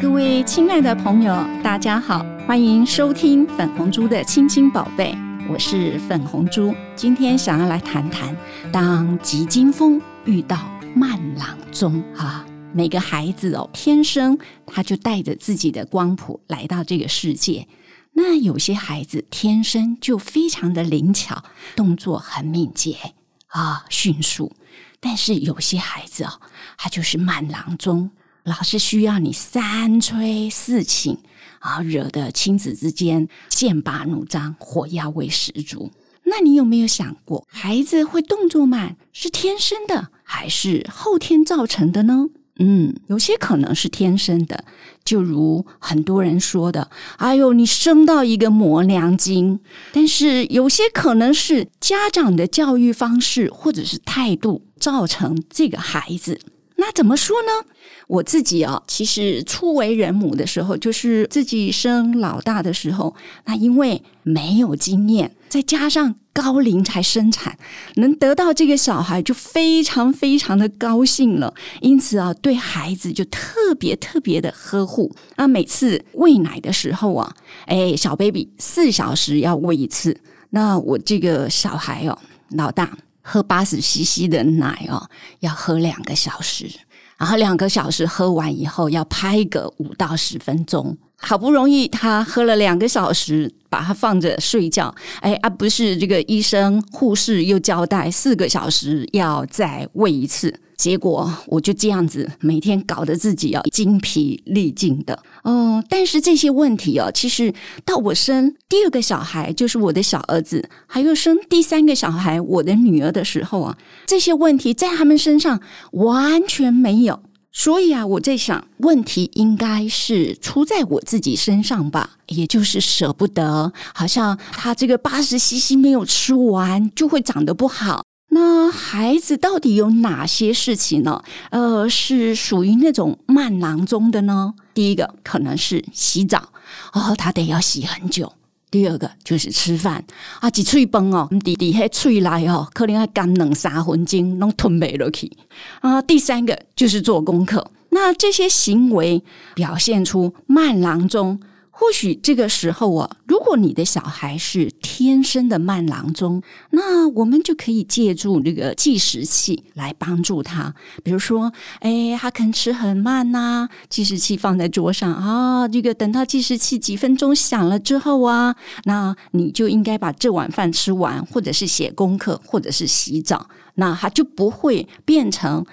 各位亲爱的朋友，大家好，欢迎收听粉红猪的亲亲宝贝，我是粉红猪。今天想要来谈谈，当吉金风遇到慢郎中啊，每个孩子哦，天生他就带着自己的光谱来到这个世界。那有些孩子天生就非常的灵巧，动作很敏捷啊，迅速。但是有些孩子哦，他就是慢郎中。老是需要你三催四请啊，惹得亲子之间剑拔弩张，火药味十足。那你有没有想过，孩子会动作慢是天生的，还是后天造成的呢？嗯，有些可能是天生的，就如很多人说的：“哎呦，你生到一个磨娘精。”但是有些可能是家长的教育方式或者是态度造成这个孩子。那怎么说呢？我自己啊，其实初为人母的时候，就是自己生老大的时候，那因为没有经验，再加上高龄才生产，能得到这个小孩就非常非常的高兴了。因此啊，对孩子就特别特别的呵护那。每次喂奶的时候啊，哎，小 baby 四小时要喂一次，那我这个小孩哦，老大喝八十 CC 的奶哦，要喝两个小时。然后两个小时喝完以后，要拍个五到十分钟。好不容易他喝了两个小时，把他放着睡觉。哎啊，不是这个医生护士又交代四个小时要再喂一次。结果我就这样子每天搞得自己要精疲力尽的。哦，但是这些问题哦，其实到我生第二个小孩，就是我的小儿子，还有生第三个小孩，我的女儿的时候啊，这些问题在他们身上完全没有。所以啊，我在想，问题应该是出在我自己身上吧，也就是舍不得，好像他这个八十 CC 没有吃完，就会长得不好。那孩子到底有哪些事情呢？呃，是属于那种慢囊中的呢？第一个可能是洗澡哦，他得要洗很久。第二个就是吃饭啊，一喙饭哦，滴滴迄喙内哦，可能要干两三分钟，拢吞袂落去啊。第三个就是做功课，那这些行为表现出慢郎中。或许这个时候啊，如果你的小孩是天生的慢郎中，那我们就可以借助这个计时器来帮助他。比如说，哎，他肯吃很慢呐，计时器放在桌上啊，这个等到计时器几分钟响了之后啊，那你就应该把这碗饭吃完，或者是写功课，或者是洗澡，那他就不会变成。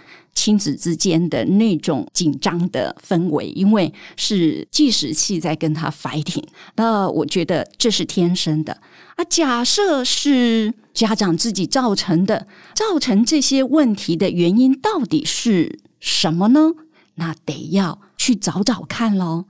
亲子之间的那种紧张的氛围，因为是计时器在跟他 fighting，那我觉得这是天生的啊。假设是家长自己造成的，造成这些问题的原因到底是什么呢？那得要去找找看喽。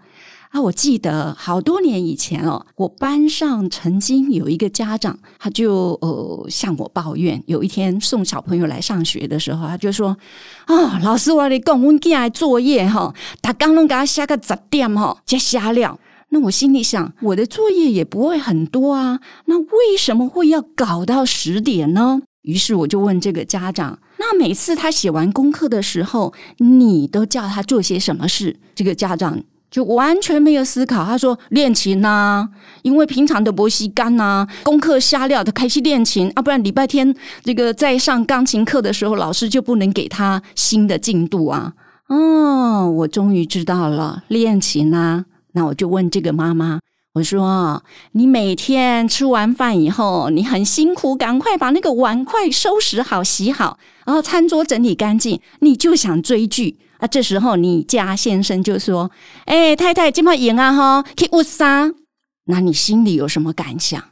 啊，我记得好多年以前哦，我班上曾经有一个家长，他就呃向我抱怨，有一天送小朋友来上学的时候，他就说：“啊，老师，我你讲，我今日作业哈，他刚刚给他写个十点哈，加瞎了。”那我心里想，我的作业也不会很多啊，那为什么会要搞到十点呢？于是我就问这个家长：“那每次他写完功课的时候，你都叫他做些什么事？”这个家长。就完全没有思考，他说练琴呐，因为平常的薄西干呐，功课瞎料，他开始练琴啊，不然礼拜天这个在上钢琴课的时候，老师就不能给他新的进度啊。哦，我终于知道了，练琴啊。那我就问这个妈妈，我说你每天吃完饭以后，你很辛苦，赶快把那个碗筷收拾好、洗好，然后餐桌整理干净，你就想追剧。啊，这时候你家先生就说：“哎，太太，今晚赢啊哈，去乌沙。”那你心里有什么感想？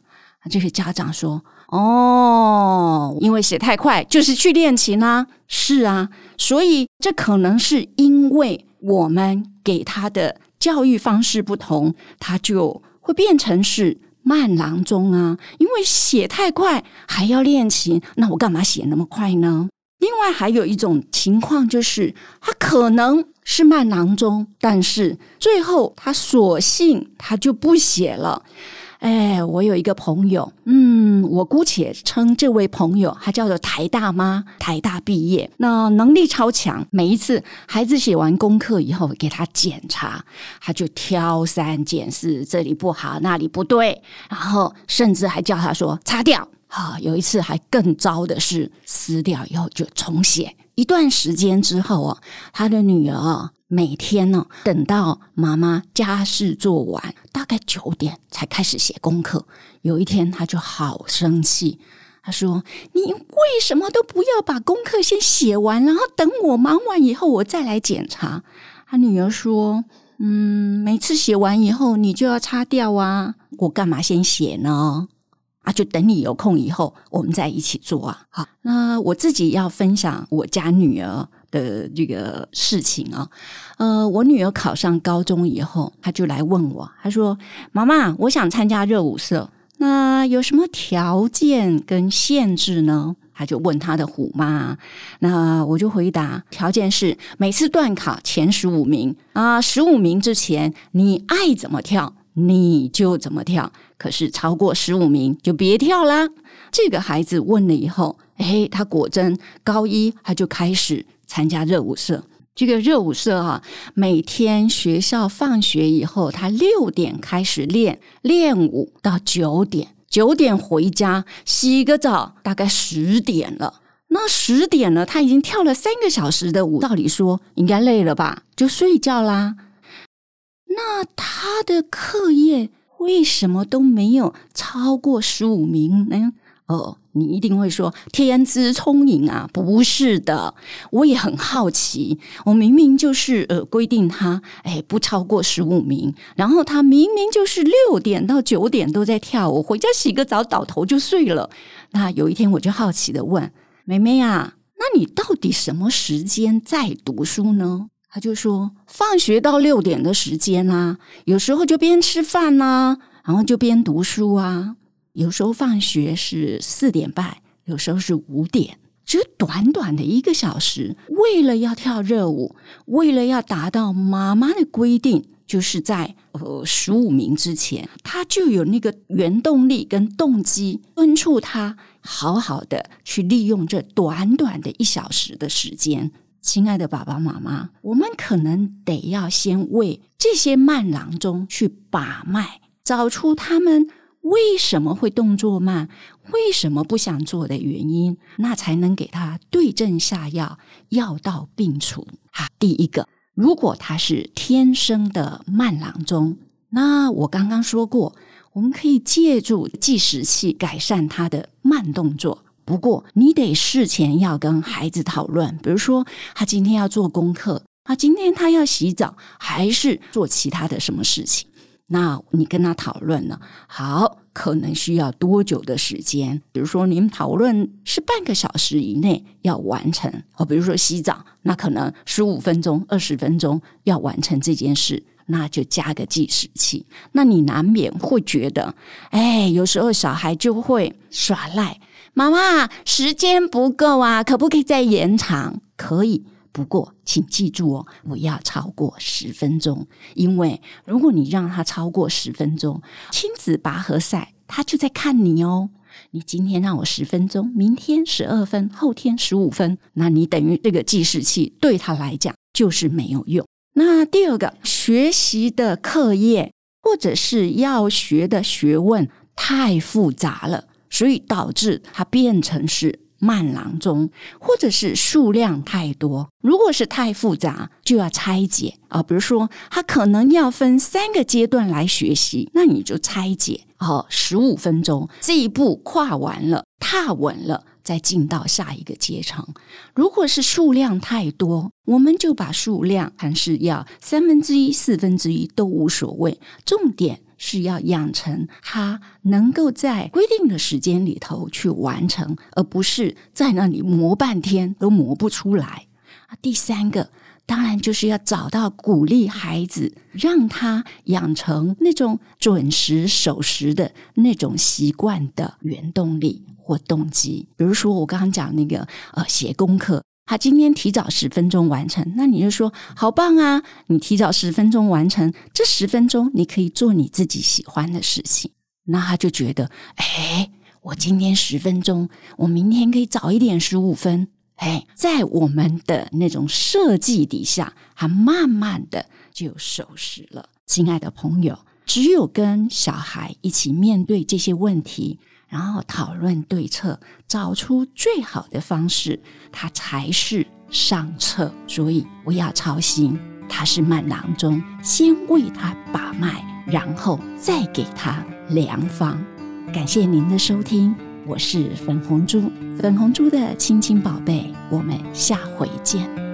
这个家长说：“哦，因为写太快，就是去练琴啊。”是啊，所以这可能是因为我们给他的教育方式不同，他就会变成是慢郎中啊。因为写太快还要练琴，那我干嘛写那么快呢？另外还有一种情况，就是他可能是慢囊中，但是最后他索性他就不写了。哎，我有一个朋友，嗯，我姑且称这位朋友，他叫做台大妈，台大毕业，那能力超强。每一次孩子写完功课以后，给他检查，他就挑三拣四，这里不好，那里不对，然后甚至还叫他说擦掉。啊，有一次还更糟的是，撕掉以后就重写。一段时间之后啊，他的女儿啊每天呢，等到妈妈家事做完，大概九点才开始写功课。有一天，他就好生气，他说：“你为什么都不要把功课先写完，然后等我忙完以后我再来检查？”他女儿说：“嗯，每次写完以后你就要擦掉啊，我干嘛先写呢？”啊，就等你有空以后，我们再一起做啊。好，那我自己要分享我家女儿的这个事情啊。呃，我女儿考上高中以后，她就来问我，她说：“妈妈，我想参加热舞社，那有什么条件跟限制呢？”她就问她的虎妈。那我就回答：条件是每次段考前十五名啊，十五名之前你爱怎么跳你就怎么跳。可是超过十五名就别跳啦。这个孩子问了以后，哎，他果真高一他就开始参加热舞社。这个热舞社啊，每天学校放学以后，他六点开始练练舞，到九点，九点回家洗个澡，大概十点了。那十点了，他已经跳了三个小时的舞，照理说应该累了吧，就睡觉啦。那他的课业？为什么都没有超过十五名呢？哦，你一定会说天资聪颖啊？不是的，我也很好奇。我明明就是呃规定他哎不超过十五名，然后他明明就是六点到九点都在跳舞，回家洗个澡倒头就睡了。那有一天我就好奇的问妹妹啊，那你到底什么时间在读书呢？他就说，放学到六点的时间啊，有时候就边吃饭呐，然后就边读书啊。有时候放学是四点半，有时候是五点，只短短的一个小时。为了要跳热舞，为了要达到妈妈的规定，就是在呃十五名之前，他就有那个原动力跟动机，敦促他好好的去利用这短短的一小时的时间。亲爱的爸爸妈妈，我们可能得要先为这些慢郎中去把脉，找出他们为什么会动作慢，为什么不想做的原因，那才能给他对症下药，药到病除。哈，第一个，如果他是天生的慢郎中，那我刚刚说过，我们可以借助计时器改善他的慢动作。不过，你得事前要跟孩子讨论，比如说他今天要做功课，啊，今天他要洗澡，还是做其他的什么事情？那你跟他讨论了，好，可能需要多久的时间？比如说，你们讨论是半个小时以内要完成，哦，比如说洗澡，那可能十五分钟、二十分钟要完成这件事，那就加个计时器。那你难免会觉得，哎，有时候小孩就会耍赖。妈妈，时间不够啊，可不可以再延长？可以，不过请记住哦，不要超过十分钟。因为如果你让他超过十分钟，亲子拔河赛他就在看你哦。你今天让我十分钟，明天十二分，后天十五分，那你等于这个计时器对他来讲就是没有用。那第二个，学习的课业或者是要学的学问太复杂了。所以导致它变成是慢郎中，或者是数量太多。如果是太复杂，就要拆解啊。比如说，它可能要分三个阶段来学习，那你就拆解哦，十五分钟这一步跨完了，踏稳了，再进到下一个阶层。如果是数量太多，我们就把数量还是要三分之一、四分之一都无所谓，重点。是要养成他能够在规定的时间里头去完成，而不是在那里磨半天都磨不出来。第三个当然就是要找到鼓励孩子，让他养成那种准时守时的那种习惯的原动力或动机。比如说我刚刚讲那个呃写功课。他今天提早十分钟完成，那你就说好棒啊！你提早十分钟完成，这十分钟你可以做你自己喜欢的事情。那他就觉得，哎，我今天十分钟，我明天可以早一点十五分。哎，在我们的那种设计底下，他慢慢的就收拾了。亲爱的朋友，只有跟小孩一起面对这些问题，然后讨论对策，找出最好的方式，他才是上策。所以不要操心，他是慢郎中，先为他把脉，然后再给他良方。感谢您的收听。我是粉红猪，粉红猪的亲亲宝贝，我们下回见。